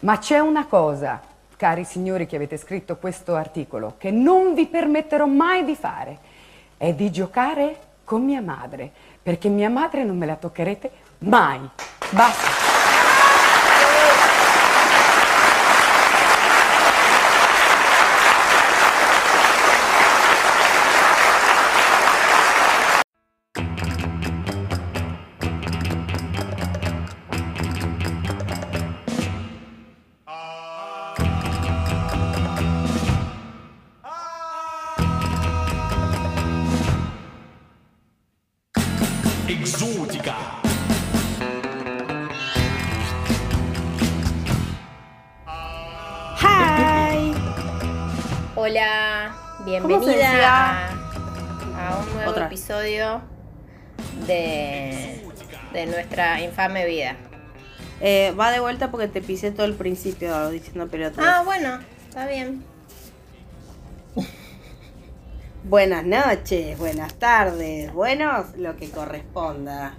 Ma c'è una cosa, cari signori che avete scritto questo articolo, che non vi permetterò mai di fare, è di giocare con mia madre, perché mia madre non me la toccherete mai. Basta. Infame vida. Eh, va de vuelta porque te pisé todo el principio diciendo pelotas. Ah, bueno, está bien. Buenas noches, buenas tardes, buenos, lo que corresponda.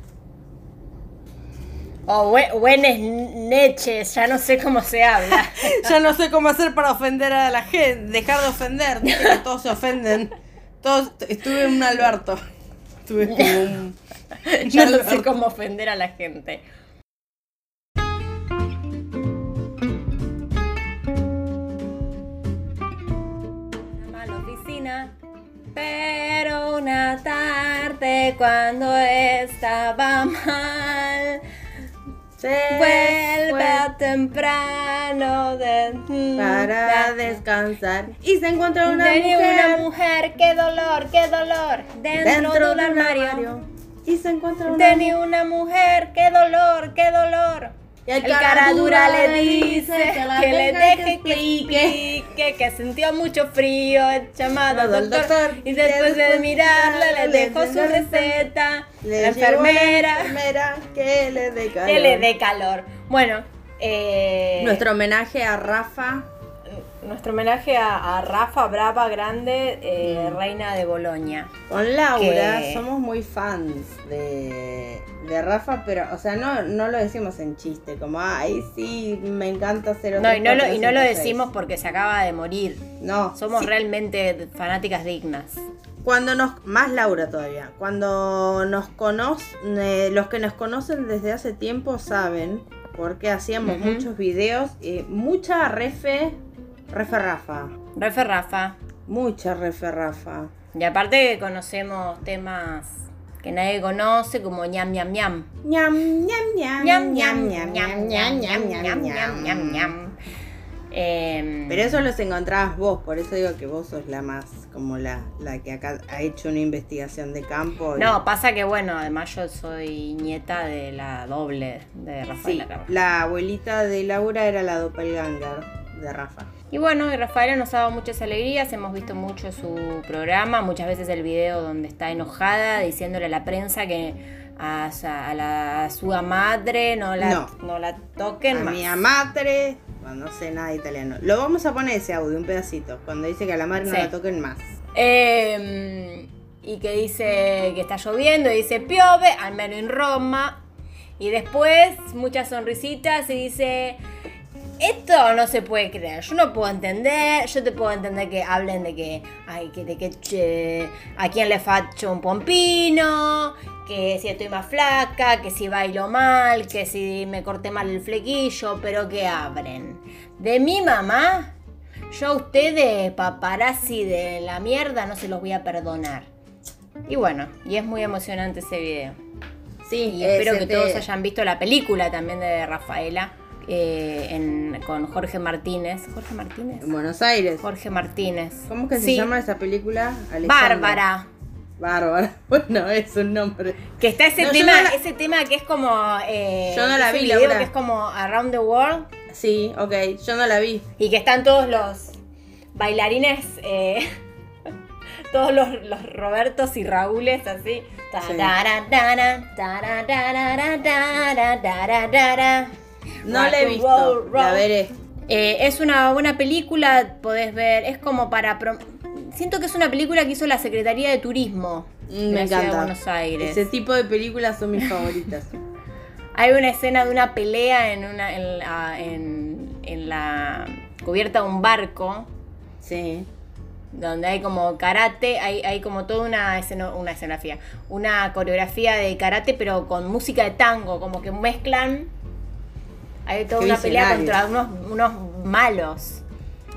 Oh, bue- buenas noches, ya no sé cómo se habla. ya no sé cómo hacer para ofender a la gente, dejar de ofender, que todos se ofenden. Todos, estuve en un Alberto. Estuve como un... ya no sé cómo ofender a la gente. A la oficina, pero una tarde cuando estaba mal. Se Vuelve fue temprano de para descansar. Y se encuentra una de mujer, una mujer, qué dolor, qué dolor, dentro, de un armario. y se encuentra una De una mujer, qué dolor, qué dolor. Y El cara dura le dice que, le deje que explique que sintió mucho frío, el llamado al doctor, doctor, y después de mirarla le dejó su receta, Le la enfermera, enfermera que le dé calor. que le dé calor. Bueno, eh, Nuestro homenaje a Rafa. nuestro homenaje a, a Rafa Brava Grande, eh, reina de Bolonia. Con Laura Que- somos muy fans de, de Rafa, pero, o sea, no, no lo decimos en chiste, como, ay, sí, me encanta hacer otro No, y no, lo, y no lo cinco, seis". decimos porque se acaba de morir. No, Somos sí, realmente fanáticas dignas. Cuando nos, más Laura todavía, cuando nos conocen, los que nos conocen desde hace tiempo saben, porque hacíamos muchos videos, mucha refe, refe Rafa, Refe Rafa. mucha refe Rafa. Y aparte conocemos temas que nadie conoce como ñam ñam ñam. Ñam, ñam, Ñam ñam, ñam ñam ñam ñam ñam ñam ñam ñam ñam. Em, Pero eso los encontrabas vos, por eso digo que vos sos la más, como la, la que acá ha hecho una investigación de campo. y- No, pasa que bueno, además yo soy nieta de la doble de sí, Rafaela Carvajal. la abuelita de Laura era la doppelganger de Rafa. Y bueno, y Rafaela nos ha dado muchas alegrías, hemos visto mucho su programa, muchas veces el video donde está enojada diciéndole a la prensa que a, la a su madre no la, No. no la toquen a más. mi madre, bueno, no sé nada de italiano. Lo vamos a poner ese audio, un pedacito, cuando dice que a la madre no Sí. la toquen más. Eh, y que dice que está lloviendo y dice piove, almeno en Roma. Y después muchas sonrisitas y dice, esto no se puede creer, yo no puedo entender, yo te puedo entender que hablen de que, ay, que de que che, a quién le facho un pompino, que si estoy más flaca, que si bailo mal, que si me corté mal el flequillo, pero que abren. De mi mamá, yo a ustedes, paparazzi de la mierda, no se los voy a perdonar. Y bueno, y es muy emocionante ese video. Sí, Y espero ese que te- todos hayan visto la película también de Rafaela eh, en- con Jorge Martínez. ¿Jorge Martínez? En Buenos Aires. Jorge Martínez. ¿Cómo que se Sí, llama esa película? Bárbara. Bárbara. Bueno, es un nombre. Que está ese No, tema, no la- ese tema que es como. eh, Yo no la vi, video Laura. que es como Around the World. Sí, ok, yo no la vi. Y que están todos los bailarines, eh, todos los, los Robertos y Raúles así. Tarara, No Rock la he visto. roll, La veré. Eh, es una buena película, podés ver, es como para... prom- Siento que es una película que hizo la Secretaría de Turismo Mm, Me la Ciudad de encanta. Buenos Aires. Ese tipo de películas son mis favoritas. Hay una escena de una pelea en una en, la- en- en la cubierta de un barco Sí. donde hay como karate, hay, hay como toda una, esceno- una escenografía, una coreografía de karate, pero con música de tango, como que mezclan. Hay toda una pelea contra unos, unos malos.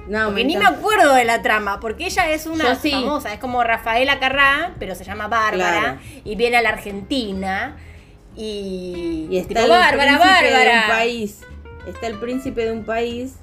No, Porque ni me acuerdo de la trama, porque ella es una sí. famosa, es como Rafaela Carrá, pero se llama Bárbara, Claro. y viene a la Argentina. Y, Y está tipo, el Bárbara, príncipe de Bárbara. un país. Está el príncipe de un país.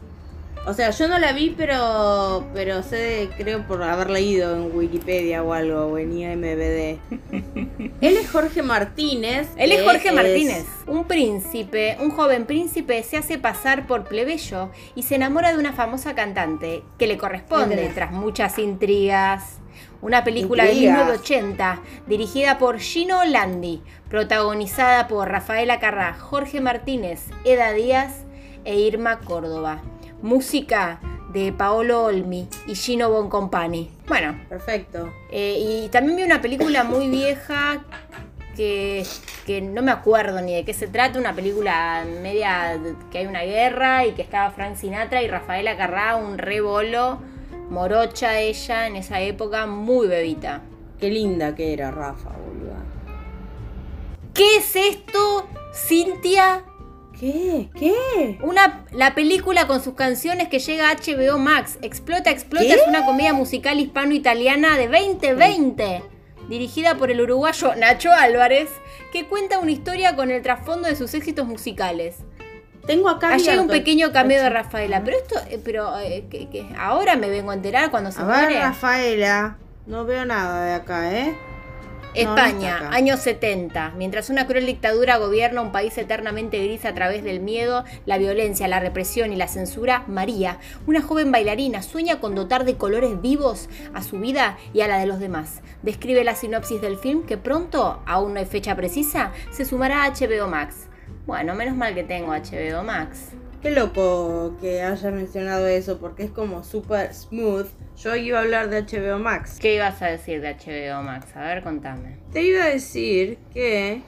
O sea, yo no la vi, pero pero sé, creo por haber leído en Wikipedia o algo, o en IMBD. Él es Jorge Martínez. Él es Jorge Martínez, un príncipe, un joven príncipe se hace pasar por plebeyo y se enamora de una famosa cantante que le corresponde tras muchas intrigas. Una película Intrigas. de 1980 dirigida por Gino Landi, protagonizada por Rafaela Carrá, Jorge Martínez, Eda Díaz e Irma Córdoba. Música de Paolo Olmi y Gino Boncompani. Bueno, Perfecto. eh, y también vi una película muy vieja que, que no me acuerdo ni de qué se trata, una película media que hay una guerra y que estaba Frank Sinatra y Rafaela Carrá, un re bolo, morocha ella en esa época, muy bebita. Qué linda que era Rafa, boluda. ¿Qué es esto, Cintia? ¿Qué? ¿Qué? Una, la película con sus canciones que llega a HBO Max. Explota, explota ¿Qué? es una comedia musical hispano-italiana de 2020. Dirigida por el uruguayo Nacho Álvarez, que cuenta una historia con el trasfondo de sus éxitos musicales. Tengo acá Allí hay un pequeño cameo de Rafaela, pero esto, eh, pero eh, que- que ahora me vengo a enterar cuando se A ver, muere. Rafaela. No veo nada de acá, ¿eh? No, no España, años 70. Mientras una cruel dictadura gobierna un país eternamente gris a través del miedo, la violencia, la represión y la censura, María, una joven bailarina, sueña con dotar de colores vivos a su vida y a la de los demás. Describe la sinopsis del film que pronto, aún no hay fecha precisa, se sumará a HBO Max. Bueno, menos mal que tengo HBO Max. Qué loco que haya mencionado eso porque es como super smooth. Yo iba a hablar de HBO Max. ¿Qué ibas a decir de HBO Max? A ver, contame. Te iba a decir que,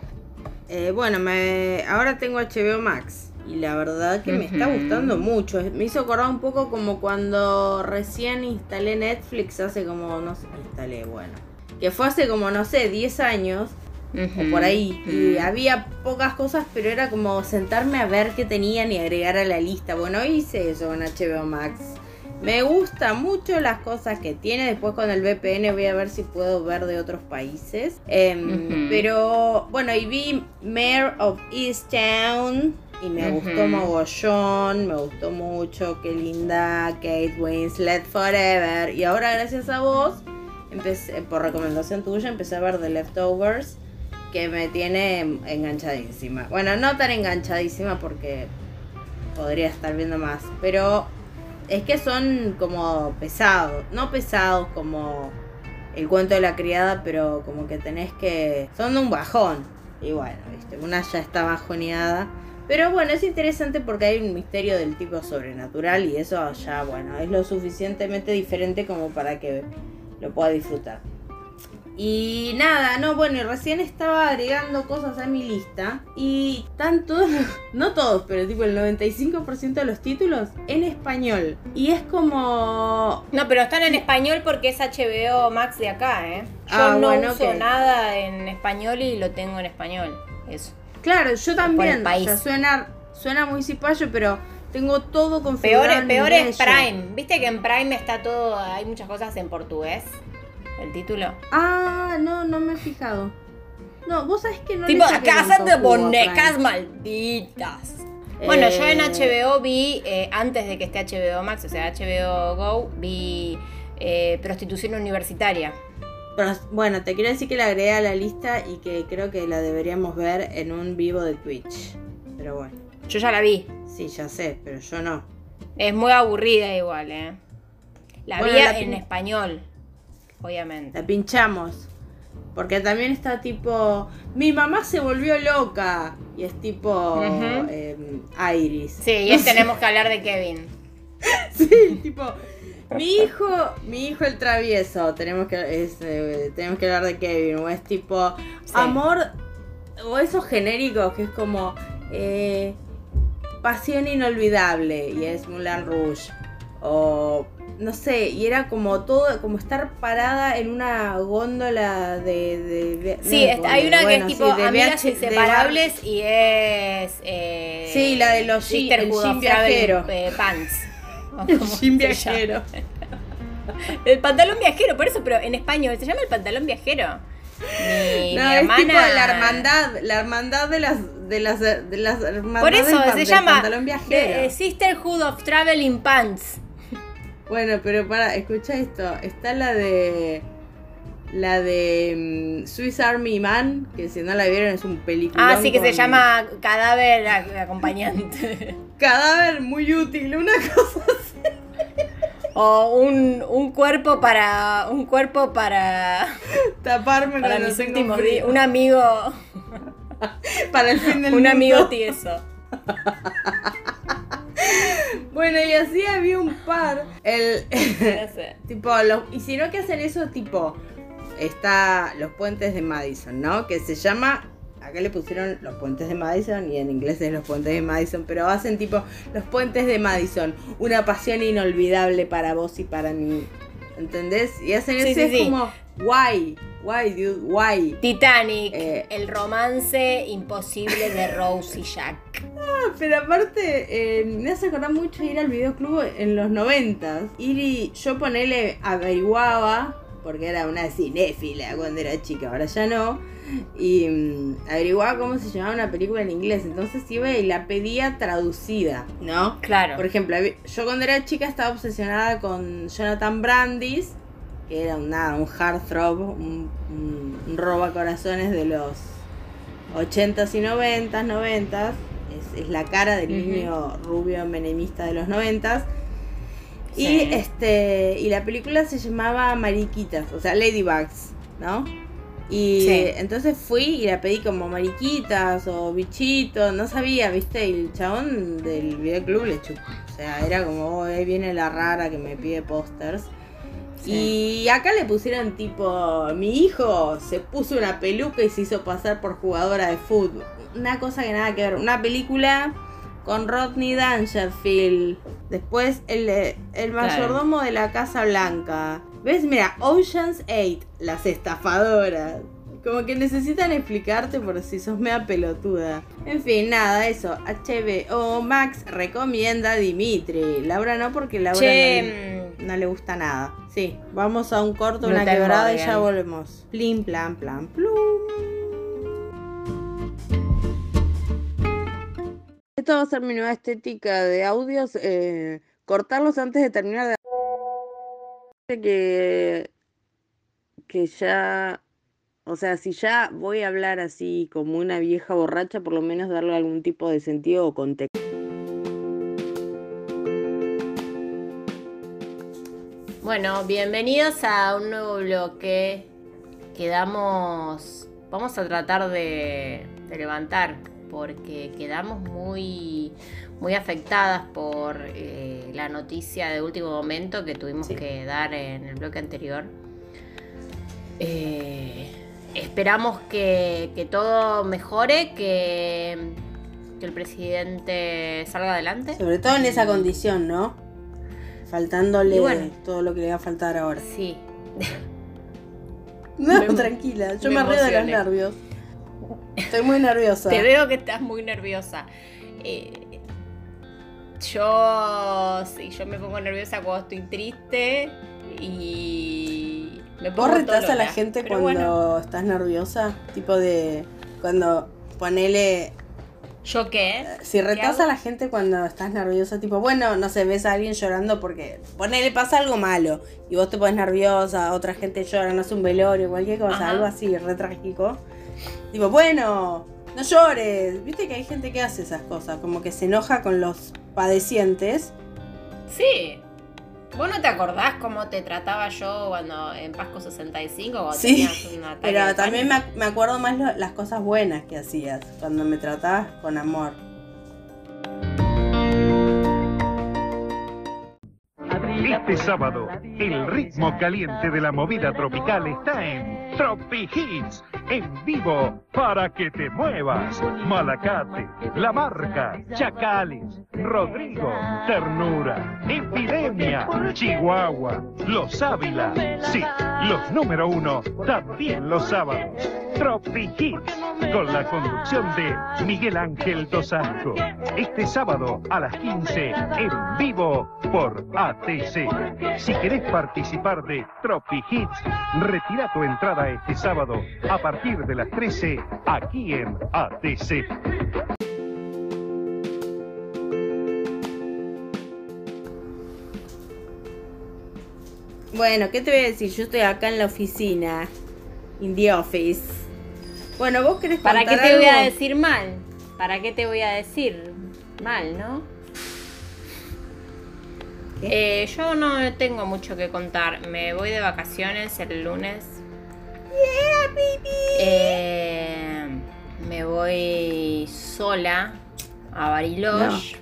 eh, bueno, me, ahora tengo HBO Max y la verdad que me está gustando mucho. Me hizo acordar un poco como cuando recién instalé Netflix hace como, no sé, instalé, bueno, que fue hace como, no sé, 10 años o por ahí. Y había pocas cosas, pero era como sentarme a ver qué tenían y agregar a la lista. Bueno, hice eso con HBO Max. Me gusta mucho las cosas que tiene. Después con el VPN voy a ver si puedo ver de otros países. Em. Pero bueno, y vi Mayor of Easttown. Y me gustó mogollón, me gustó mucho, qué linda, Kate Winslet Forever. Y ahora gracias a vos, empecé, por recomendación tuya, empecé a ver The Leftovers, que me tiene enganchadísima. Bueno, no tan enganchadísima porque podría estar viendo más, pero es que son como pesados, no pesados como el cuento de la criada, pero como que tenés que... Son de un bajón. Y bueno, viste, una ya está bajoneada. Pero bueno, es interesante porque hay un misterio del tipo sobrenatural y eso ya, bueno, es lo suficientemente diferente como para que lo pueda disfrutar. Y nada, no, bueno, y recién estaba agregando cosas a mi lista y están todos, no todos, pero tipo el 95% de los títulos en español. Y es como... No, pero están en español porque es HBO Max de acá, ¿eh? Yo Ah, no bueno, uso ok. nada en español y lo tengo en español. Eso. Claro, yo también. O sea, suena, suena muy cipayo, pero tengo todo configurado. Peor, en peor es. Prime. ¿Viste que en Prime está todo, hay muchas cosas en portugués? El título. Ah, no, no me he fijado. No, vos sabés que no tipo, casas de bonecas malditas. Bueno, yo en Eh, HBO vi, eh, antes de que esté HBO Max, o sea, HBO Go, vi eh, Prostitución Universitaria. Pero, bueno, te quiero decir que la agregué a la lista y que creo que la deberíamos ver en un vivo de Twitch. Pero bueno, Yo ya la vi. sí, ya sé, pero yo no. Es muy aburrida igual, ¿eh? La Bueno, vi la en español, obviamente. La pinchamos. Porque también está tipo, mi mamá se volvió loca. Y es tipo em, Iris. Sí, y es tenemos que hablar de Kevin. Sí, tipo, mi hijo, mi hijo el travieso, tenemos que, es, eh, tenemos que hablar de Kevin, o es tipo, Sí. amor, o esos genéricos que es como, eh, Pasión Inolvidable y es Moulin Rouge. O no sé, y era como todo, como estar parada en una góndola de. de, de- Sí, no, hay una bueno, que sí, es tipo de Amigas VH de Inseparables y es. Eh, Sí, la de los el viajero. eh, Pants. El viajero. El pantalón viajero, por eso, pero en español se llama el pantalón viajero. Mi, No, mi es hermana. tipo la hermandad, la hermandad de las de las de las hermandades Por eso del se del llama eh, Sisterhood of Traveling Pants. Bueno, pero para, escucha esto, está la de la de mm, Swiss Army Man, que si no la vieron es un película. Ah, sí, que se llama Cadáver Acompañante. Cadáver muy útil, una cosa así. o un, un cuerpo para. Un cuerpo para. Taparme Para mis tengo últimos días. Un amigo. Para el fin del Un mundo. amigo tieso. Bueno, y así había un par. El, tipo, los, y si no que hacen eso, tipo, está los puentes de Madison, ¿no? Que se llama, acá le pusieron los puentes de Madison y en inglés es los puentes de Madison, pero hacen tipo los puentes de Madison, una pasión inolvidable para vos y para mí. ¿Entendés? Y hacen Sí, eso sí, es como, why, why, dude, why. Titanic, Eh. el romance imposible de Rose y Jack. Pero aparte, eh, me hace acordar mucho ir al videoclub en los noventas. Ir y yo ponele, averiguaba, porque era una cinéfila cuando era chica, ahora ya no. Y mm, averiguaba cómo se llamaba una película en inglés. Entonces iba y la pedía traducida, ¿no? Claro. Por ejemplo, yo cuando era chica estaba obsesionada con Jonathan Brandis, que era un, nada, un heartthrob, un, un, un robacorazones de los 80s y 90s, 90s. Es, es la cara del niño rubio menemista de los 90s. Sí. Y este y la película se llamaba Mariquitas, o sea, Ladybugs, ¿no? Y Sí. entonces fui y la pedí como mariquitas o bichitos, no sabía, ¿viste? Y el chabón del videoclub le chupó. O sea, era como, oh, ahí viene la rara que me pide pósters. Y acá le pusieron tipo, mi hijo se puso una peluca y se hizo pasar por jugadora de fútbol. Una cosa que nada que ver. Una película con Rodney Dangerfield. Después el, el Claro. mayordomo de la Casa Blanca. ¿Ves? Mira, Ocean's 8, las estafadoras. Como que necesitan explicarte por si sos mea pelotuda. En fin, nada, eso. HBO Max recomienda a Dimitri. Laura no, porque Laura Che, no, no le gusta nada. Sí, vamos a un corto, No una quebrada y ya volvemos. Plim, plan, plan, plum. Esta va a ser mi nueva estética de audios. eh, cortarlos antes de terminar de... Que, que ya... O sea, si ya voy a hablar así como una vieja borracha, por lo menos darle algún tipo de sentido o contexto. Bueno, bienvenidos a un nuevo bloque. Quedamos. Vamos a tratar de, de levantar porque quedamos muy, muy afectadas por eh, la noticia de último momento que tuvimos Sí. que dar en el bloque anterior. Eh, esperamos que, que todo mejore, que, que el presidente salga adelante. Sobre todo en esa condición, ¿no? Faltándole bueno. todo lo que le va a faltar ahora. Sí, No, Me- tranquila, yo me me, río de los nervios. Estoy muy nerviosa. Te veo que estás muy nerviosa. Eh, yo, sí, yo me pongo nerviosa cuando estoy triste y me pongo ¿Vos retás a la gente cuando bueno, estás nerviosa? Tipo de. Cuando ponele. ¿Yo qué? Si retás hago? a la gente cuando estás nerviosa, tipo, bueno, no sé, ves a alguien llorando porque. Ponele, pasa algo malo. Y vos te pones nerviosa, otra gente llora, no hace un velorio, cualquier cosa, Ajá. algo así, re trágico. Tipo, bueno, no llores. Viste que hay gente que hace esas cosas, como que se enoja con los padecientes. Sí. ¿Vos no te acordás cómo te trataba yo cuando en Pasco 65 cuando Sí, tenías Pero también me, ac- me acuerdo más lo- las cosas buenas que hacías, cuando me tratabas con amor. Este sábado, el ritmo caliente de la movida tropical está en Tropi Hits, en vivo, para que te muevas. Malacate, La Marca, Chacales, Rodrigo, Ternura, Epidemia, Chihuahua, Los Ávila, sí, los número uno, también los sábados. Tropi Hits, con la conducción de Miguel Ángel Dosasco. Este sábado a las 15, en vivo por ATC. Si querés participar de Tropi Hits, retira tu entrada este sábado a partir de las 13 aquí en ATC. Bueno, ¿qué te voy a decir? Yo estoy acá en la oficina. In the office. Bueno, vos querés ¿Para qué te voy a decir mal? ¿Para qué te voy a decir mal, no? Eh, yo no tengo mucho que contar. Me voy de vacaciones el lunes. Eh, me voy sola a Bariloche.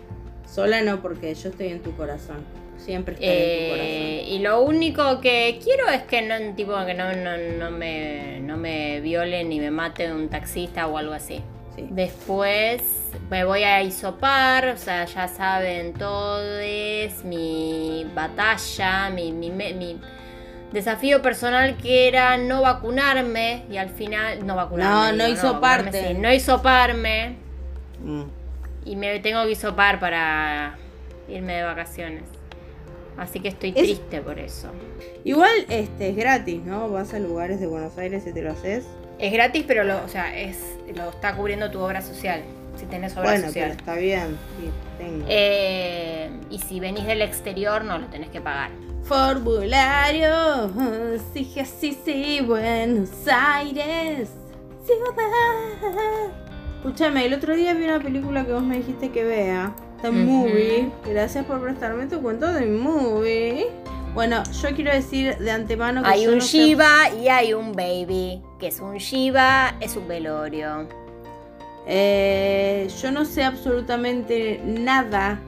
Sola no, porque yo estoy en tu corazón. Siempre en tu Eh, y lo único que quiero es que no, tipo, que no, no, no me, no me violen ni me mate un taxista o algo así. Sí. Después me voy a isopar, o sea, ya saben todos mi batalla, mi, mi, mi desafío personal que era no vacunarme y al final no vacunarme. No, no hisoparte. sí, no hisoparme Mm. y me tengo que hisopar para irme de vacaciones. Así que estoy Es- triste por eso. Igual este es gratis, ¿no? Vas a lugares de Buenos Aires y te lo haces. Es gratis, pero lo, o sea, es, lo está cubriendo tu obra social. Si tenés obra bueno, pero social. está bien. Sí, tengo. Eh, y si venís del exterior, no lo tenés que pagar. Formulario, sí, sí, sí, Buenos Aires, ciudad. Escúchame, el otro día vi una película que vos me dijiste que vea. The. Movie. Gracias por prestarme tu cuento de movie. Bueno, yo quiero decir de antemano que Hay un no sé- Shiva y hay un baby. Que es un Shiva, es un velorio. Eh, yo no sé absolutamente nada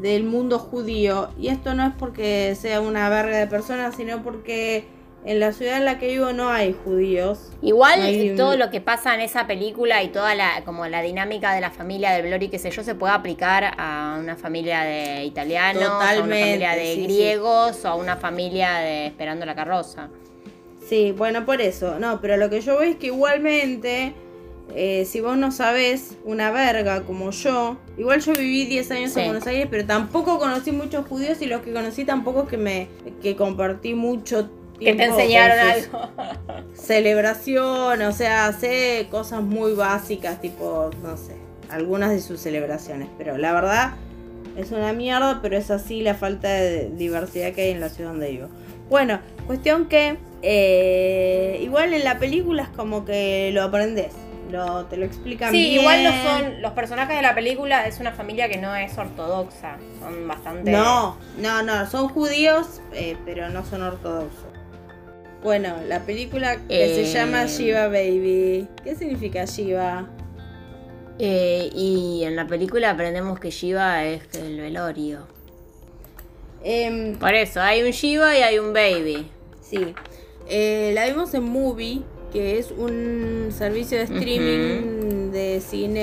del mundo judío. Y esto no es porque sea una verga de personas, sino porque en la ciudad en la que vivo no hay judíos. Igual Hay todo lo que pasa en esa película y toda la como la dinámica de la familia del velorio y qué sé yo se puede aplicar a una familia de italianos, a una Totalmente, familia de sí, sí. griegos o a una familia de esperando la carroza. Sí, bueno, por eso. No, pero lo que yo veo es que igualmente, eh, si vos no sabés una verga como yo, igual yo viví 10 años Sí. en Buenos Aires, pero tampoco conocí muchos judíos y los que conocí tampoco es que me que compartí mucho Que te enseñaron algo. Celebración, o sea, sé cosas muy básicas, tipo, no sé, algunas de sus celebraciones, pero la verdad es una mierda, pero es así la falta de diversidad que hay en la ciudad donde vivo. Bueno, cuestión que eh, igual en la película es como que lo aprendes, lo, te lo explican Sí, bien. igual no son los personajes de la película es una familia que no es ortodoxa, son bastante No, no, no, son judíos, eh, pero no son ortodoxos. Bueno, la película que se Eh. llama Shiva Baby. ¿Qué significa Shiva? Eh, y en la película aprendemos que Shiva es el velorio. Em, Por eso, hay un Shiva y hay un baby. sí, Eh, la vimos en Movie, que es un servicio de streaming de cine,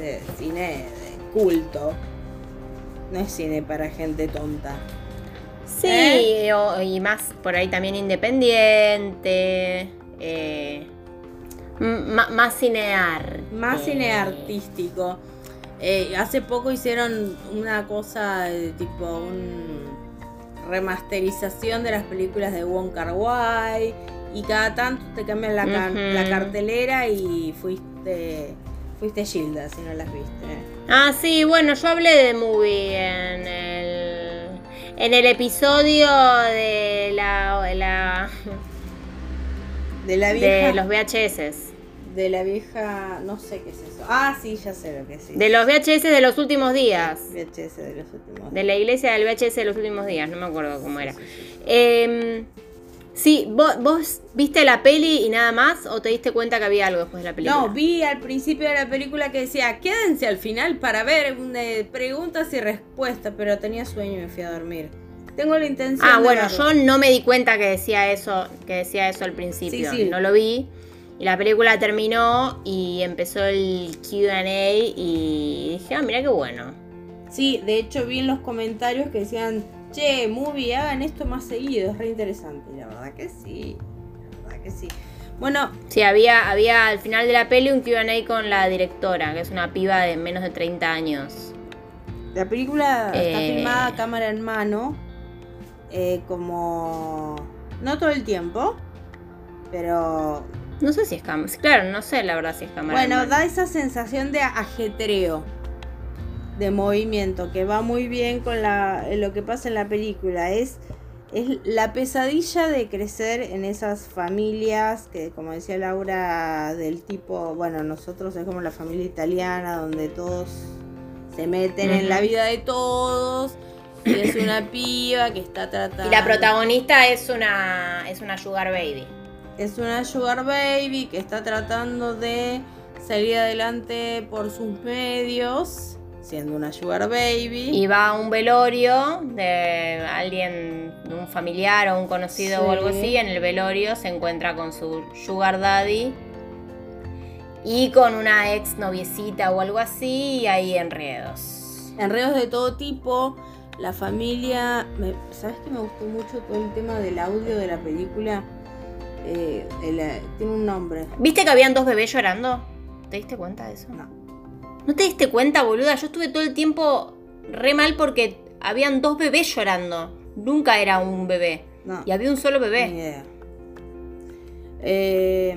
de cine de culto. No es cine para gente tonta. Sí, ¿Eh? o- y más por ahí también independiente. eh, más cinear. Más cine artístico. Eh, hace poco hicieron una cosa de tipo un remasterización de las películas de Wong Kar Wai y cada tanto te cambian la, la cartelera y fuiste fuiste Gilda si no las viste. Ah, sí, bueno, yo hablé de movie en el, en el episodio de la, de la De la vieja de los VHS. de la vieja no sé qué es eso. Ah, sí, ya sé lo que es. sí. De los VHS de los últimos días. VHS de los últimos. De la iglesia del VHS de los últimos días, no me acuerdo cómo era. Eh, sí, ¿vos, vos viste la peli y nada más o te diste cuenta que había algo después de la película? No, vi al principio de la película que decía, quédense al final para ver de preguntas y respuestas, pero tenía sueño y me fui a dormir. Tengo la intención Ah, de bueno, verlo. yo no me di cuenta que decía eso, que decía eso al principio. Sí, sí. No lo vi. Y la película terminó y empezó el QA y dije, ah, mira qué bueno. Sí, de hecho vi en los comentarios que decían, che, movie, hagan esto más seguido, es re interesante. Y la verdad que sí, la verdad que sí. Bueno, Sí, había, había al final de la peli un QA con la directora, que es una piba de menos de 30 años. la película está Eh. filmada a cámara en mano, eh, como... No todo el tiempo, pero No sé si es cámara. Claro, no sé la verdad si es cámara. Bueno, en mano. da esa sensación de ajetreo, de movimiento, que va muy bien con la, lo que pasa en la película. Es, es la pesadilla de crecer en esas familias que, como decía Laura, del tipo, bueno, nosotros es como la familia italiana, donde todos se meten en la vida de todos. Y es una piba que está tratando. Y la protagonista es una, es una Sugar Baby. Es una sugar baby que está tratando de salir adelante por sus medios, siendo una sugar baby. Y va a un velorio de alguien, de un familiar o un conocido o algo Sí. así. En el velorio se encuentra con su Sugar Daddy y con una ex noviecita o algo así. Y hay enredos. Enredos de todo tipo. La familia. me- ¿Sabes que me gustó mucho todo el tema del audio de la película? Eh, el, eh, tiene un nombre. ¿Viste que habían dos bebés llorando? ¿Te diste cuenta de eso? No. ¿No te diste cuenta, boluda? Yo estuve todo el tiempo re mal porque habían dos bebés llorando. Nunca era un bebé. No. Y había un solo Ni bebé. idea. Eh,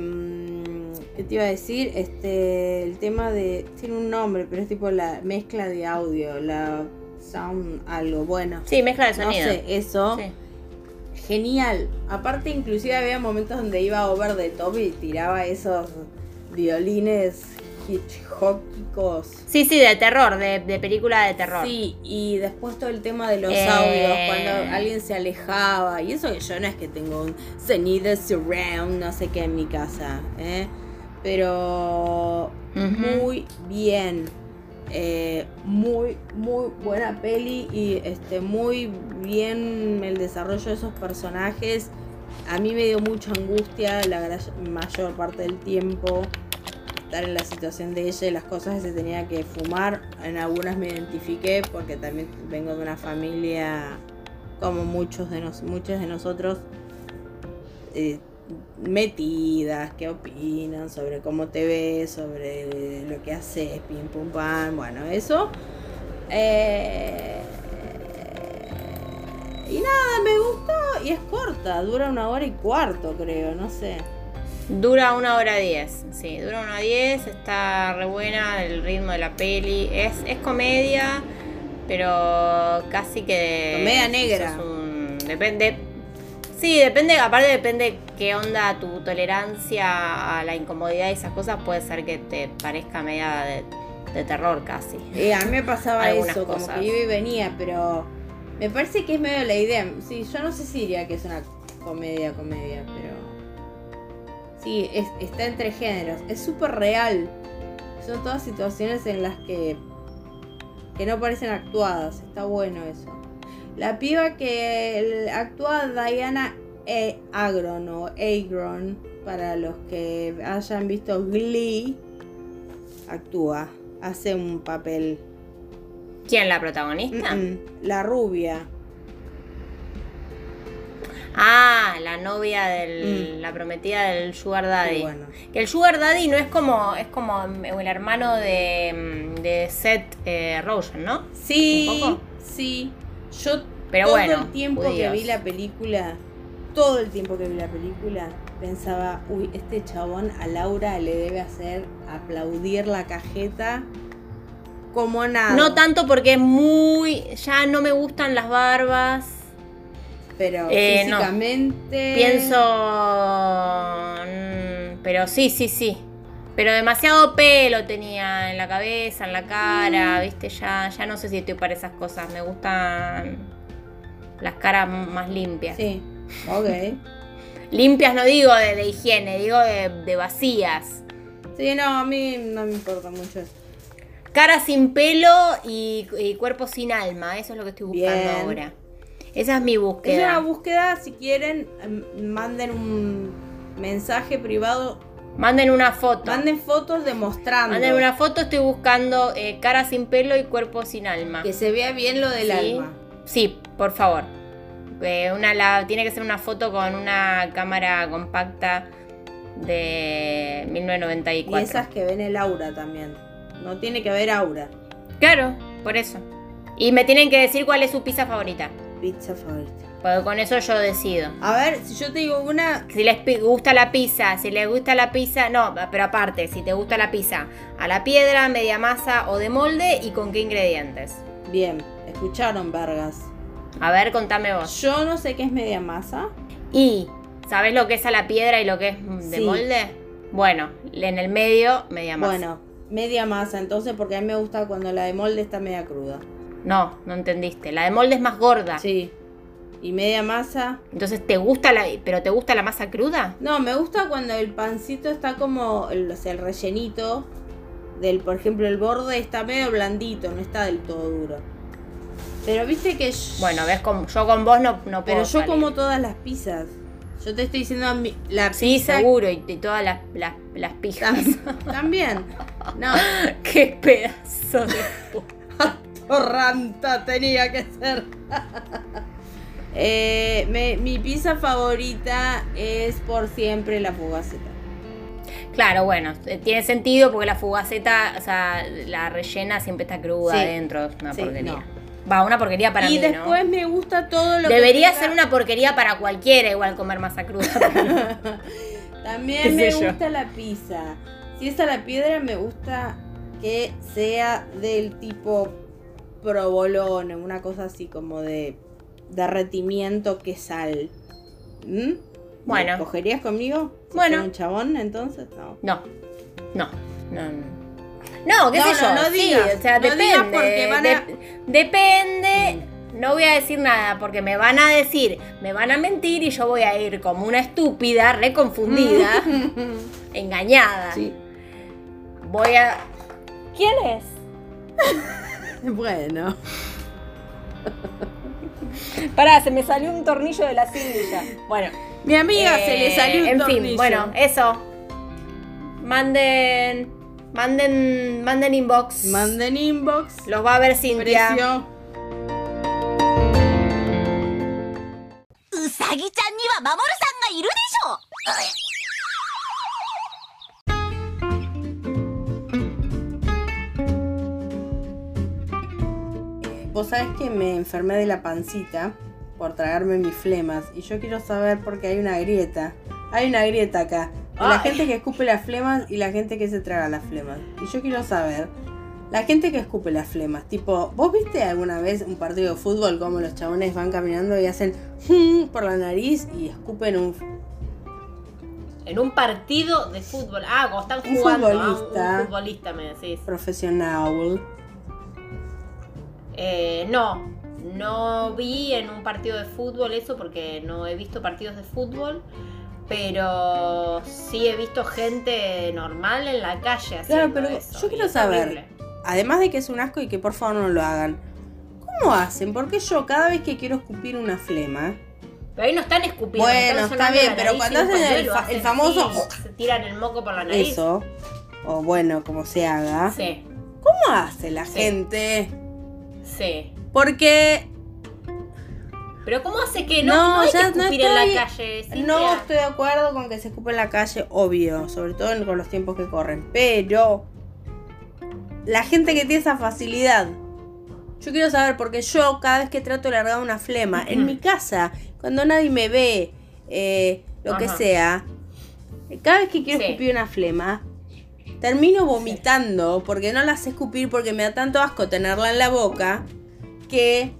¿Qué te iba a decir? Este, el tema de. Tiene un nombre, pero es tipo la mezcla de audio, la sound algo. Bueno, Sí, mezcla de no sonido. sé, eso. Sí. Genial. Aparte, inclusive había momentos donde iba over the top y tiraba esos violines hitchcockicos. Sí, sí, de terror, de, de película de terror. Sí, y después todo el tema de los Eh. audios, cuando alguien se alejaba, y eso que yo no es que tengo un sonido surround, no sé qué en mi casa, ¿eh? pero muy bien, eh, muy, muy buena peli y este, muy bien el desarrollo de esos personajes. A mí me dio mucha angustia la mayor parte del tiempo en la situación de ella y las cosas que se tenía que fumar. En algunas me identifiqué porque también vengo de una familia como muchos de nos, muchos de nosotros eh, metidas, que opinan sobre cómo te ves, sobre lo que haces, pim pum pam, bueno, eso. Eh, y nada, me gustó y es corta, dura una hora y cuarto creo, no sé. Dura una hora diez. Sí, dura una hora diez. Está re buena el ritmo de la peli. Es, es comedia, pero casi que. Comedia negra. un- depende. Sí, depende, aparte depende qué onda tu tolerancia a la incomodidad y esas cosas, puede ser que te parezca media de, de terror casi. Eh, a mí me pasaba eso, como que iba y venía, pero me parece que es medio la idea. Sí, yo no sé si diría que es una comedia, comedia, pero. Sí, es- está entre géneros. Es súper real. Son todas situaciones en las que. que no parecen actuadas. Está bueno eso. La piba que actúa Diana e. Agron o Agron, para los que hayan visto Glee, actúa, hace un papel. ¿Quién la protagonista? La rubia. Ah, la novia del. Mm. la prometida del Sugar Daddy. Bueno. Que el Sugar Daddy no es como. es como el hermano de, de Seth eh, Rogen, ¿no? Sí, ¿Un poco? sí. Yo Pero todo bueno, el tiempo que vi la película, todo el tiempo que vi la película, pensaba, uy, este chabón a Laura le debe hacer aplaudir la cajeta como nada. No tanto porque es muy. ya no me gustan las barbas. Pero Eh, no. físicamente. Pienso. mm, Pero sí, sí, sí. Pero demasiado pelo tenía en la cabeza, en la cara, viste, ya, ya no sé si estoy para esas cosas. Me gustan las caras más limpias. Sí, ok. Limpias no digo de, de higiene, digo de, de vacías. Sí, no, a mí no me importa mucho eso. Cara sin pelo y, y cuerpo sin alma, eso es lo que estoy buscando Bien. ahora. Esa es mi Es una búsqueda. búsqueda, si quieren, em, manden un mensaje privado, Manden una foto. manden fotos demostrando Manden una foto, estoy buscando eh, cara sin pelo y cuerpo sin alma. que se vea bien lo del Sí. alma. Sí, por favor. Eh, una, la, tiene que ser una foto con una cámara compacta de Y 1994. esas que ven el aura también. No tiene que haber aura. Claro, por eso. Y me tienen que decir cuál es su pizza favorita. Pizza favorita. Porque con eso yo decido. A ver, si yo te digo una, Si les gusta la pizza, si les gusta la pizza, no, pero aparte, si te gusta la pizza, a la piedra, media masa o de molde y con qué ingredientes. bien, escucharon, vergas. A ver, contame vos. Yo no sé qué es media masa. Y, ¿sabes lo que es a la piedra y lo que es de Sí. molde? Bueno, en el medio, media masa. Bueno, media masa, entonces, porque a mí me gusta cuando la de molde está media cruda. No, no entendiste. La de molde es más gorda. Sí. Y media masa. Entonces, ¿te gusta la, pero te gusta la masa cruda? No, me gusta cuando el pancito está como, el, o sea, el rellenito del, por ejemplo, el borde está medio blandito, no está del todo duro. Pero viste que yo- Bueno, ves, con, yo con vos no, no puedo pero yo salir. como todas las pizzas. Yo te estoy diciendo la Sí, pizza seguro, y, y todas las, las, las pijas. tam- también. No, Qué pedazo de... torranta tenía que ser. Eh, me- mi pizza favorita es por siempre la fugaceta. Claro, bueno, eh, tiene sentido porque la fugaceta, o sea, la rellena siempre está cruda Sí. adentro, es una Sí, porquería. no. Va, una porquería para y mí, ¿no? después me gusta todo lo Debería que ser una porquería para cualquiera igual comer masa cruda. También me yo. gusta la pizza. Si es a la piedra, me gusta que sea del tipo provolone, una cosa así como de derretimiento que sal. ¿Mm? Bueno. ¿Cogerías conmigo? Si Bueno. un chabón, entonces? No. No, no, no, no. No, qué No, sé no, yo. no sí, digas, o sea, no depende. digas porque van a- de- depende. No voy a decir nada porque me van a decir, me van a mentir y yo voy a ir como una estúpida, reconfundida, engañada. Sí. Voy a. ¿Quién es? Bueno. Pará, se me salió un tornillo de la silla. Bueno. Mi amiga se le eh, salió un en tornillo. En fin, bueno, eso. Manden. Manden. Manden inbox. Manden inbox. Los va a ver Cintia. Precio. Usagi-chan ni. Vos sabés que me enfermé de la pancita por tragarme mis flemas. Y yo quiero saber porque hay una grieta. Hay una grieta acá. De la gente que escupe las flemas y la gente que se traga las flemas. Y yo quiero saber. La gente que escupe las flemas, tipo, ¿vos viste alguna vez un partido de fútbol como los chabones van caminando y hacen por la nariz y escupen un... En un partido de fútbol. Ah, como están Un jugando. futbolista. Ah, un futbolista, me decís. profesional? Eh, no, no vi en un partido de fútbol eso porque no he visto partidos de fútbol. Pero sí he visto gente normal en la calle haciendo Claro, pero eso, yo quiero saber, además de que es un asco y que por favor no lo hagan, ¿cómo hacen? Porque yo cada vez que quiero escupir una flema, Pero ahí no están escupiendo. Bueno, están está bien, pero cuando hacen el pañuelo, fa- hacen el famoso- así, se tiran el moco por la nariz. eso, o bueno, como se haga, Sí, ¿cómo hace la Sí. gente? Sí. Porque Pero ¿cómo hace que no, No, no hay ya que no escupir en la calle? No estoy de acuerdo con que se escupe en la calle, obvio, sobre todo con los tiempos que corren, pero la gente que tiene esa facilidad, yo quiero saber, porque yo cada vez que trato de largar una flema, en mi casa, cuando nadie me ve, eh, lo que sea, cada vez que quiero Sí. escupir una flema, termino vomitando porque no la sé escupir porque me da tanto asco tenerla en la boca que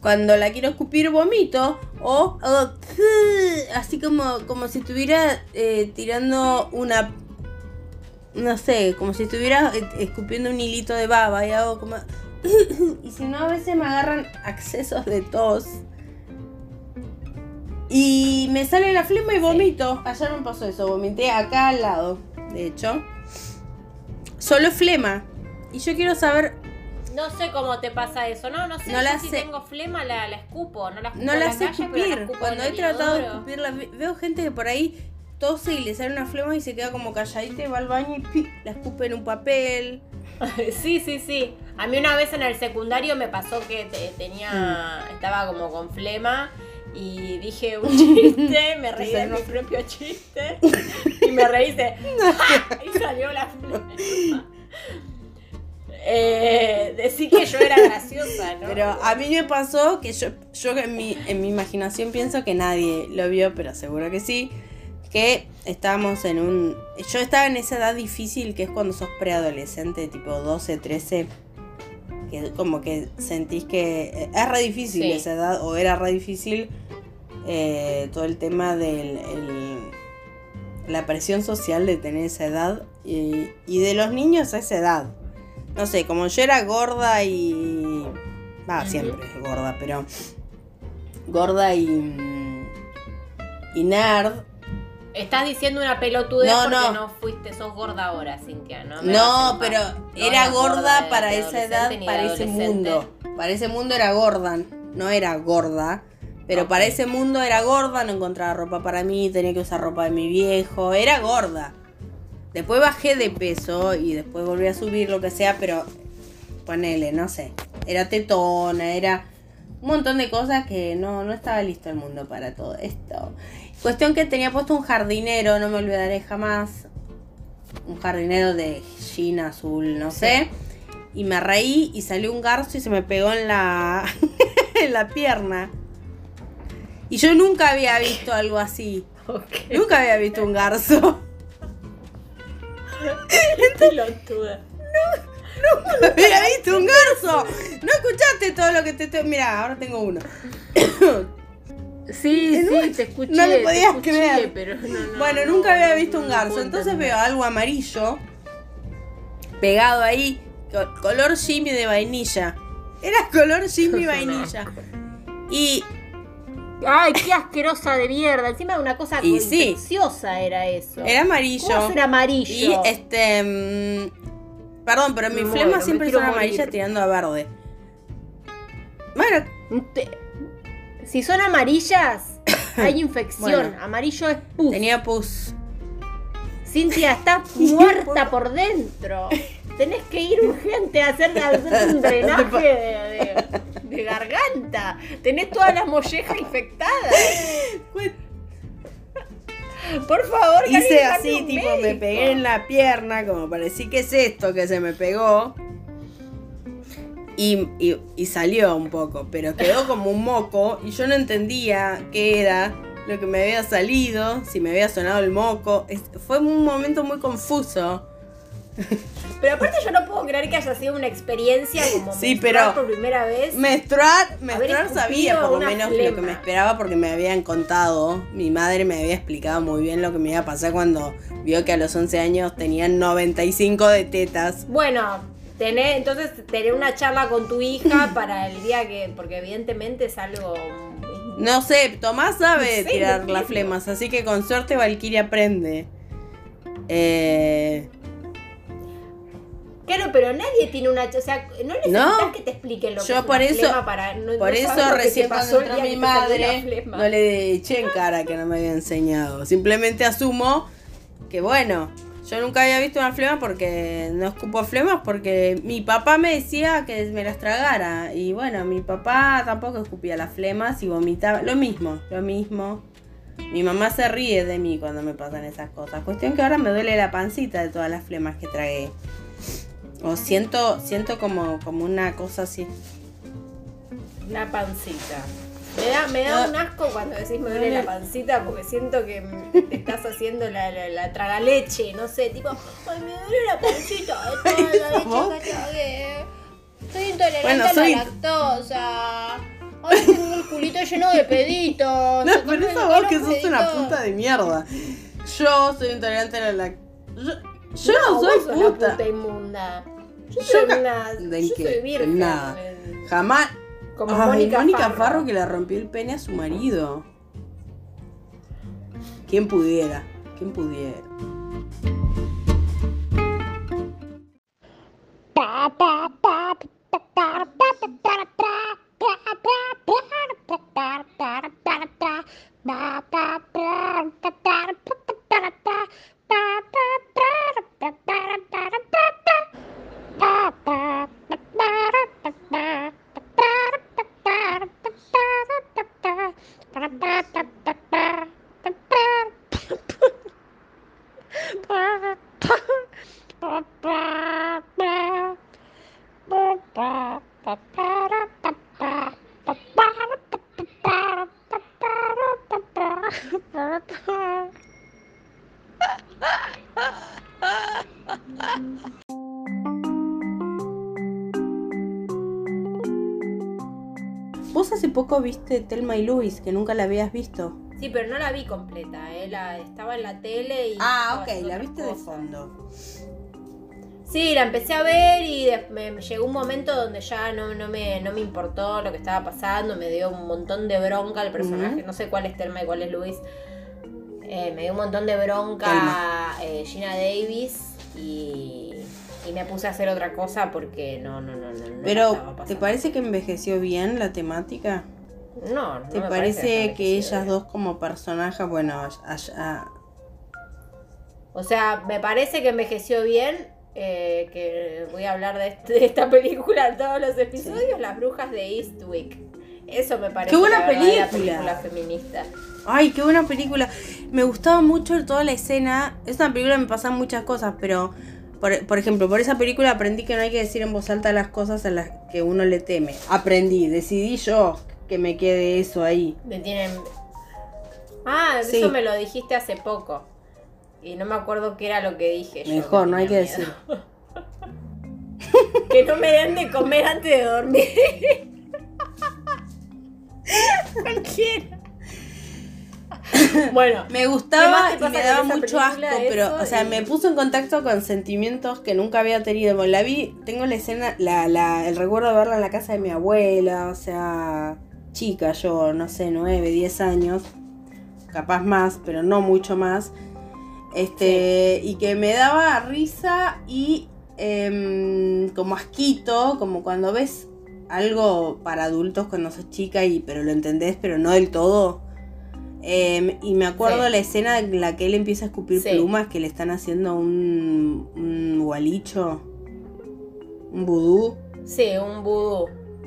cuando la quiero escupir vomito o, o, así como, como si estuviera eh, tirando una no sé, como si estuviera eh, escupiendo un hilito de baba y hago como y si no a veces me agarran accesos de tos. Y me sale la flema y vomito. Ayer me pasó eso, vomité acá al lado, de hecho. Solo flema. Y yo quiero saber No sé cómo te pasa eso, no, no sé. No la si sé. tengo flema la, la escupo, no la escupo No en la la sé calle, pero la escupir. escupo Cuando he tratado de escupirla, ve- veo gente que por ahí tose y le sale una flema y se queda como calladita y va al baño y pi, la escupe en un papel. Sí, sí, sí. A mí una vez en el secundario me pasó que te- tenía, Mm. estaba como con flema y dije un chiste, me reí de mi propio chiste y me reí de y salió la flema. Eh, decir que yo era graciosa, ¿no? Pero a mí me pasó que yo, yo en, mi, en mi imaginación pienso que nadie lo vio, pero seguro que sí. Que estábamos en un. Yo estaba en esa edad difícil que es cuando sos preadolescente, tipo 12, 13. Que como que sentís que. Es re difícil Sí. esa edad, o era re difícil eh, todo el tema el- la presión social de tener esa edad y, y de los niños a esa edad. No sé, como yo era gorda y. Va, Ujú. siempre es gorda, pero. Gorda y. mm, Y nerd. Estás diciendo una pelotudez No, porque no. no. fuiste, sos gorda ahora, Cintia, ¿no? Me No, pero era gorda para esa edad, para ese mundo. Para ese mundo era gorda, no era gorda. Pero para ese mundo era gorda, no encontraba ropa para mí, tenía que usar ropa de mi viejo, era gorda. Después bajé de peso y después volví a subir lo que sea, pero ponele, no sé. Era tetona, era un montón de cosas que no, no estaba listo el mundo para todo esto. Cuestión que tenía puesto un jardinero, no me olvidaré jamás. Un jardinero de jean azul, no sé. Y me reí y salió un garzo y se me pegó en la, en la pierna. Y yo nunca había visto algo así. Nunca había visto un garzo. Pelotuda. había visto un garzo. No escuchaste todo lo que te estoy. Mira, ahora tengo uno. Sí, sí, te escuché. No me te podías escuché, creer. pero no, no, bueno, no, nunca había no, visto un garzo. Entonces veo algo amarillo pegado ahí, co- color Jimmy de vainilla. Era color Jimmy vainilla. Y Ay, qué asquerosa de mierda. Encima de una cosa Y sí. era eso. era amarillo. ¿Cómo ser amarillo? Y este. mm, perdón, pero mis Me flemas siempre son amarillas tirando a verde. Bueno, Te- Si son amarillas, hay infección. Bueno. Amarillo es pus. tenía pus. Cintia, estás muerta por dentro. Tenés que ir urgente a hacer, a hacer un drenaje de, de- de garganta. Tenés todas las mollejas infectadas. Por favor, Hice así, tipo, me pegué en la pierna, como parecía que es esto que se me pegó. Y, y- y salió un poco, pero quedó como un moco y yo no entendía qué era lo que me había salido, si me había sonado el moco. Es- fue un momento muy confuso. Pero aparte yo no puedo creer que haya sido una experiencia como Sí, menstruar pero- por primera vez. Menstruar, menstruar sabía por lo menos lo que me esperaba porque me habían contado. Mi madre me había explicado muy bien lo que me iba a pasar cuando vio que a los 11 años tenían 95 de tetas. Bueno, tener, entonces tener una charla con tu hija para el día que, porque evidentemente es algo... No sé, Tomás sabe Sí, tirar las flemas, así que con suerte Valkyria aprende. Eh, Claro, pero nadie tiene una... O sea, no necesitas No. que te expliquen lo que Yo es por una eso- flema para... No, por no eso que recién pasó cuando entró mi que madre no le eché en cara que no me había enseñado. Simplemente asumo que bueno, yo nunca había visto una flema porque no escupo flemas porque mi papá me decía que me las tragara. Y bueno, mi papá tampoco escupía las flemas y vomitaba. Lo mismo, lo mismo. Mi mamá se ríe de mí cuando me pasan esas cosas. Cuestión que ahora me duele la pancita de todas las flemas que tragué. O siento, siento como, como una cosa así. Una pancita. Me da, me da No. un asco cuando decís me duele la pancita porque siento que te estás haciendo la, la, la tragaleche, no sé, tipo, ay, me duele la pancita toda la ¿Vos? leche que tragué. Soy intolerante Bueno, a soy- la lactosa. Ay, tengo el culito lleno de peditos. No, pero eso vos que sos una puta de mierda. Yo soy intolerante a la Yo, yo no, vos soy sos una puta. inmunda. Yo soy una. ¿De yo qué? soy virgen. Nada. Jamás. Como ah, Mónica, Farro. Farro. que le rompió el pene a su marido. ¿Quién pudiera? ¿Quién pudiera? Vos hace poco viste Telma y Luis, que nunca la habías visto. Sí, pero no la vi completa, eh, la, estaba en la tele y... Ah, ok, la viste de fondo. Sí, la empecé a ver y de- me, me llegó un momento donde ya no, no, me, no me importó lo que estaba pasando, me dio un montón de bronca el personaje, no sé cuál es Telma y cuál es Luis. Eh, me dio un montón de bronca eh, Gina Davis y, y me puse a hacer otra cosa porque no, no, no, no. Pero, ¿te parece que envejeció bien la temática? No, no ¿Te me parece que ellas dos como personajes, bueno, allá- O sea, me parece que envejeció bien. eh, que voy a hablar de, este- de esta película en todos los episodios, Las Brujas de Eastwick. Eso me parece ¡Qué buena la película! película feminista. Ay, qué buena película. Me gustaba mucho toda la escena. Es una película que me pasan muchas cosas, pero por, por ejemplo, por esa película aprendí que no hay que decir en voz alta las cosas a las que uno le teme. Aprendí, decidí yo que me quede eso ahí. Me tienen... Ah, Sí. eso me lo dijiste hace poco. Y no me acuerdo qué era lo que dije. yo, Mejor, me no hay que tenía decir. miedo. que no me den de comer antes de dormir. Cualquiera. bueno, Me ¿Qué gustaba y me daba mucho asco, pero, o sea, y- me puso en contacto con sentimientos que nunca había tenido. Bueno, la vi, tengo la escena, la, la, el recuerdo de verla en la casa de mi abuela, o sea, chica, yo, no sé, nueve, diez años, capaz más, pero no mucho más. Este, y que me daba risa y em, como asquito, como cuando ves algo para adultos cuando sos chica y pero lo entendés, pero no del todo. Em, y me acuerdo Sí. la escena en la que él empieza a escupir Sí. plumas, que le están haciendo un, un gualicho, un vudú. sí, un vudú.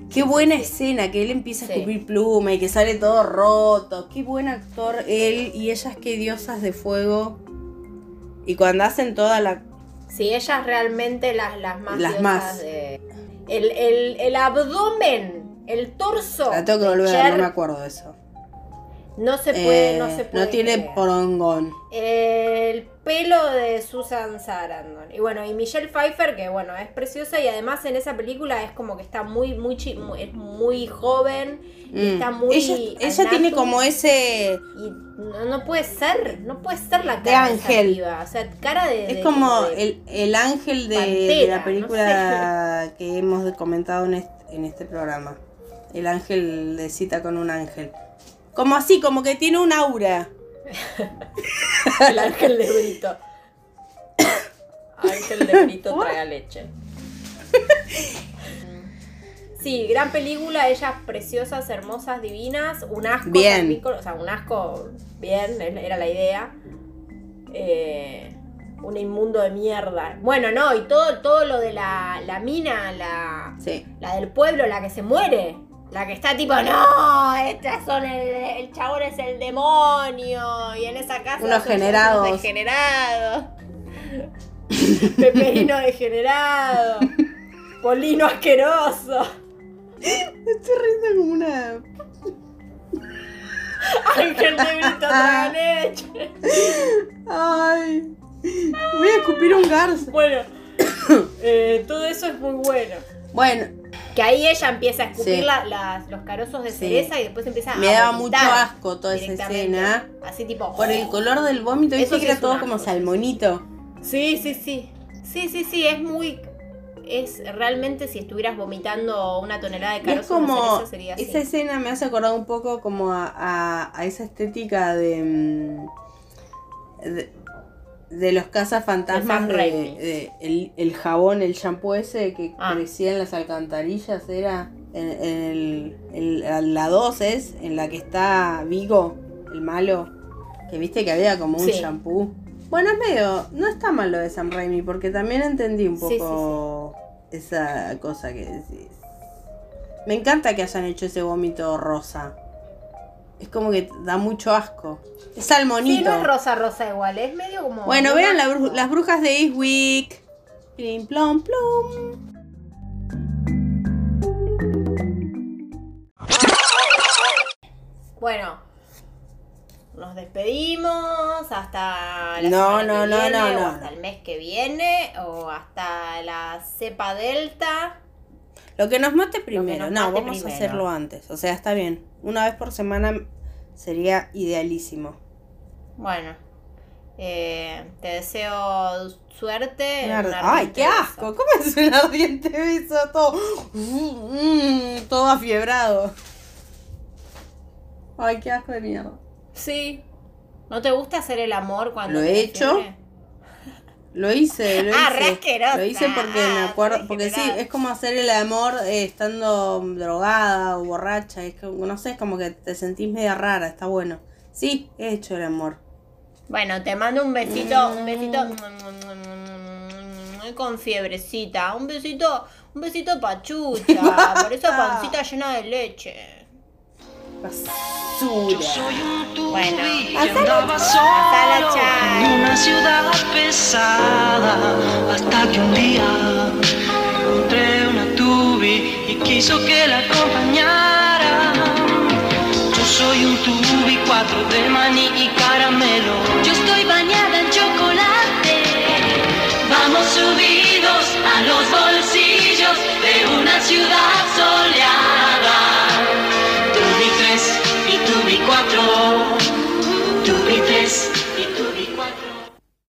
Qué buena escena, que él empieza a escupir pluma y que sale todo roto. Qué buen actor él y ellas qué diosas de fuego. Y cuando hacen toda la... Sí, ellas realmente las, las más Las más. de- El, el, el abdomen, el torso. La tengo que volver a ver, Cher no me acuerdo de eso. No se puede, Eh, no se puede. tiene creer. porongón. El pelo de Susan Sarandon. Y bueno, y Michelle Pfeiffer, que bueno, es preciosa y además en esa película es como que está muy, muy, es muy joven y Mm. está muy. ella tiene como ese... Y no, no puede ser, no puede ser la cara de ángel. O sea, cara de. Es de- como de- el, el ángel de, la no película que hemos comentado en este, en este programa. El ángel de cita con un ángel. Como así, como que tiene un aura. El ángel de Brito. ángel de Brito traga leche. Sí, gran película, ellas preciosas, hermosas, divinas, un asco, Bien. o sea, un asco, bien, era la idea. Eh, un inmundo de mierda. Bueno, no, y todo, todo lo de la, la mina, la, Sí. la del pueblo, la que se muere. La que está tipo, no, estas son el, el chabón es el demonio. Y en esa casa Unos generados. unos degenerados. Peperino degenerado. Polino asqueroso. Estoy riendo como una. Ángel de Brito traga leche. Ay. Voy a escupir un garzo. Bueno, eh, todo eso es muy bueno. Bueno, Que ahí ella empieza a escupir Sí. la- las- los carozos de Sí. cereza y después empieza a me daba mucho asco toda esa escena. Así tipo. Por el color del vómito, Eso sí que era todo como salmonito. Sí, sí, sí. Sí, sí, sí, es muy. Es realmente si estuvieras vomitando una tonelada de Y es carozos como. de cereza sería así. Esa escena me hace acordar un poco como a, a- a esa estética de. mm, de, de los cazafantasmas de, el, el jabón, el shampoo ese que Ah. crecía en las alcantarillas, era en, en el, el- la 2 es, en la que está Vigo, el malo, que viste que había como un Sí. shampoo. Bueno, es medio, no está mal lo de Sam Raimi, porque también entendí un Sí, sí, poco esa cosa que decís. Me encanta que hayan hecho ese vómito rosa. Es como que da mucho asco. Es Sí, salmonito. no es rosa rosa igual, es medio como. bueno, vean la blanco. bru- las brujas de Eastwick. Plim, plom, plum. Bueno, nos despedimos hasta la No, semana no, que no, viene, no, o no. hasta el mes que viene, o hasta la cepa delta. Lo que nos mate primero. nos no, mate vamos a hacerlo antes. O sea, está bien. Una vez por semana sería idealísimo. Bueno, eh, te deseo suerte. en Un Ay, qué beso. asco. ¿Cómo es un ardiente beso? Todo, mm, todo afiebrado. Ay, qué asco de mierda. Sí. ¿No te gusta hacer el amor cuando Lo he hecho. fiebre? Lo hice, lo Ah, hice. Lo hice porque me Ah, acuerdo, porque sí, es como hacer el amor eh, estando drogada o borracha, es como, no sé, es como que te sentís media rara, está bueno. Sí, he hecho el amor. Bueno, te mando un besito, un besito con fiebrecita, un besito, un besito pachucha, por esa pancita llena de leche. Basura. Bueno, andaba hasta la chao. en una ciudad pesada hasta que un día encontré una tubi y quiso que la acompañara. Yo soy un tubi, cuatro de maní y caramelo. Yo estoy bañada en chocolate Vamos subidos a los.